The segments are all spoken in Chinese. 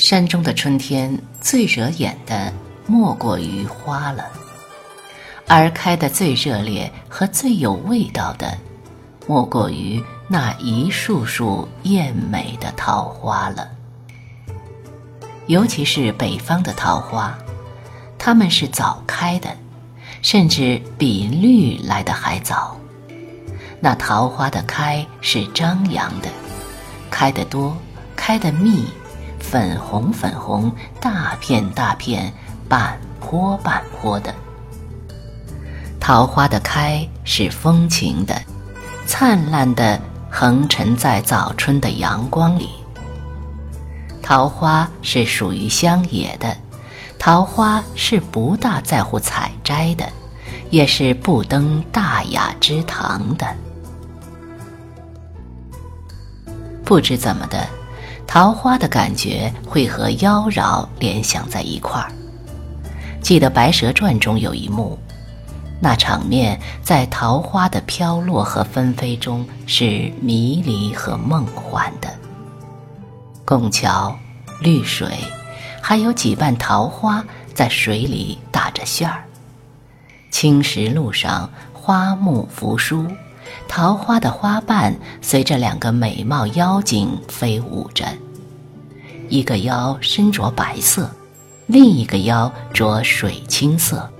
山中的春天最惹眼的莫过于花了，而开得最热烈和最有味道的，莫过于那一束束艳美的桃花了。尤其是北方的桃花，它们是早开的，甚至比绿来的还早。那桃花的开是张扬的，开得多，开得密，粉红粉红，大片大片，半坡半坡的。桃花的开是风情的，灿烂的横陈在早春的阳光里。桃花是属于乡野的，桃花是不大在乎采摘的，也是不登大雅之堂的。不知怎么的，桃花的感觉会和妖娆联想在一块儿。记得《白蛇传》中有一幕，那场面在桃花的飘落和纷飞中是迷离和梦幻的。拱桥、绿水，还有几瓣桃花在水里打着旋儿。青石路上，花木扶疏。桃花的花瓣随着两个美貌妖精飞舞着，一个妖身着白色，另一个妖着水青色。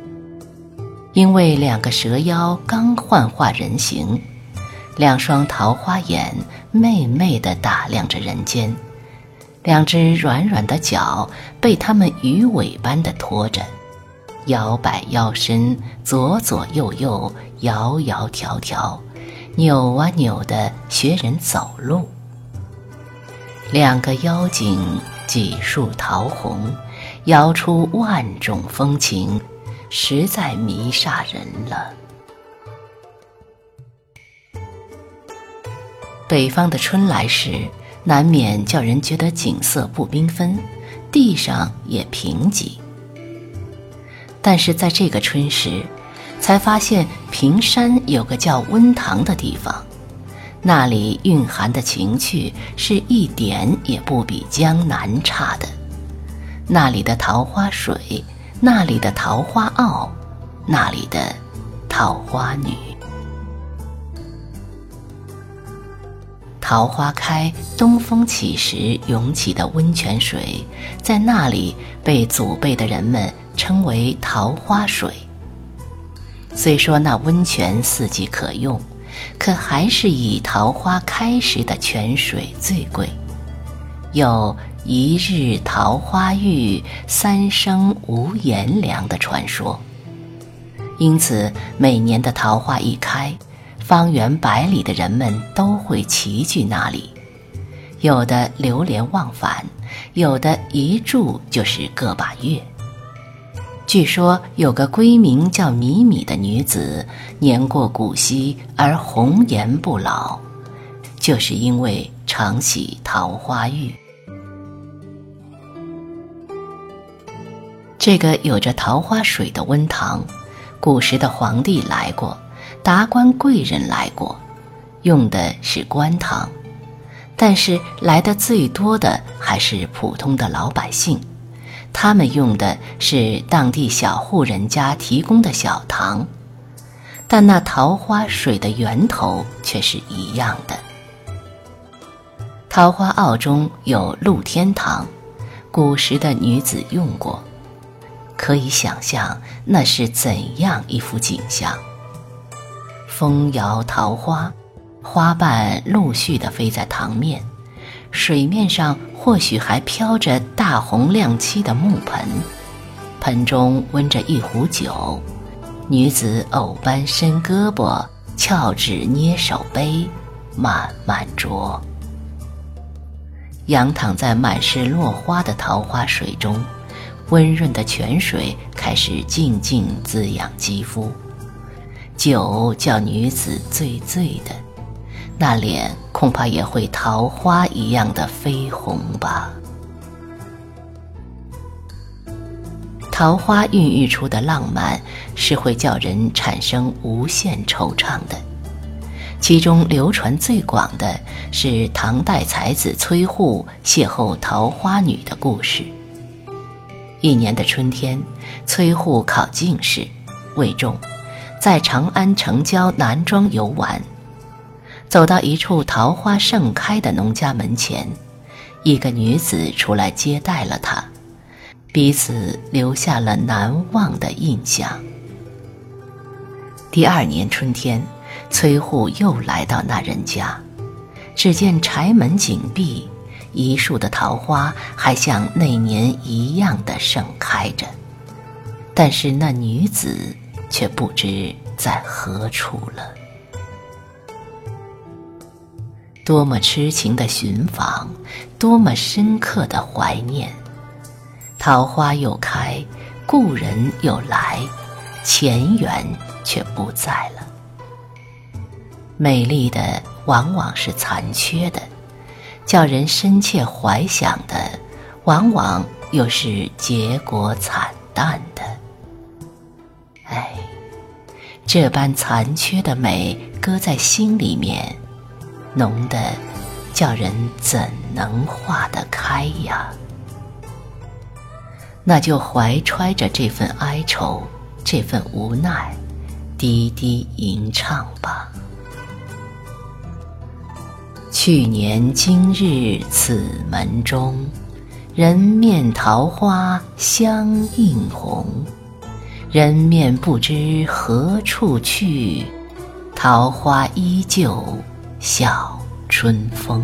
因为两个蛇妖刚幻化人形，两双桃花眼媚媚地打量着人间，两只软软的脚被它们鱼尾般的拖着，摇摆腰身，左左右右，摇摇条条。扭啊扭的学人走路，两个妖精几树桃红，摇出万种风情，实在迷煞人了。北方的春来时，难免叫人觉得景色不缤纷，地上也贫瘠。但是在这个春时，才发现平山有个叫温塘的地方，那里蕴含的情趣是一点也不比江南差的。那里的桃花水，那里的桃花坳，那里的桃花女。桃花开，东风起时涌起的温泉水，在那里被祖辈的人们称为桃花水。虽说那温泉四季可用，可还是以桃花开时的泉水最贵。有一日桃花浴，三生无颜凉的传说。因此，每年的桃花一开，方圆百里的人们都会齐聚那里，有的流连忘返，有的一住就是个把月。据说有个闺名叫米米的女子，年过古稀而红颜不老，就是因为常洗桃花浴。这个有着桃花水的温塘，古时的皇帝来过，达官贵人来过，用的是官塘，但是来的最多的还是普通的老百姓。他们用的是当地小户人家提供的小塘，但那桃花水的源头却是一样的。桃花坳中有露天塘，古时的女子用过，可以想象那是怎样一幅景象。风摇桃花，花瓣陆续地飞在塘面，水面上。或许还飘着大红亮漆的木盆，盆中温着一壶酒，女子藕般伸胳膊，翘指捏手杯，慢慢酌。仰躺在满是落花的桃花水中，温润的泉水开始静静滋养肌肤，酒叫女子醉醉的。那脸恐怕也会桃花一样的绯红吧。桃花孕育出的浪漫是会叫人产生无限惆怅的，其中流传最广的是唐代才子崔护邂逅桃花女的故事。一年的春天，崔护考进士，未中，在长安城郊南庄游玩，走到一处桃花盛开的农家门前，一个女子出来接待了他，彼此留下了难忘的印象。第二年春天。崔护又来到那人家，只见柴门紧闭，一树的桃花还像那年一样的盛开着，但是那女子却不知在何处了。多么痴情的寻访，多么深刻的怀念！桃花又开，故人又来，前缘却不在了。美丽的往往是残缺的，叫人深切怀想的，往往又是结果惨淡的。哎，这般残缺的美，搁在心里面，浓的叫人怎能化得开呀？那就怀揣着这份哀愁，这份无奈，低低吟唱吧。去年今日此门中，人面桃花相映红。人面不知何处去，桃花依旧笑春风。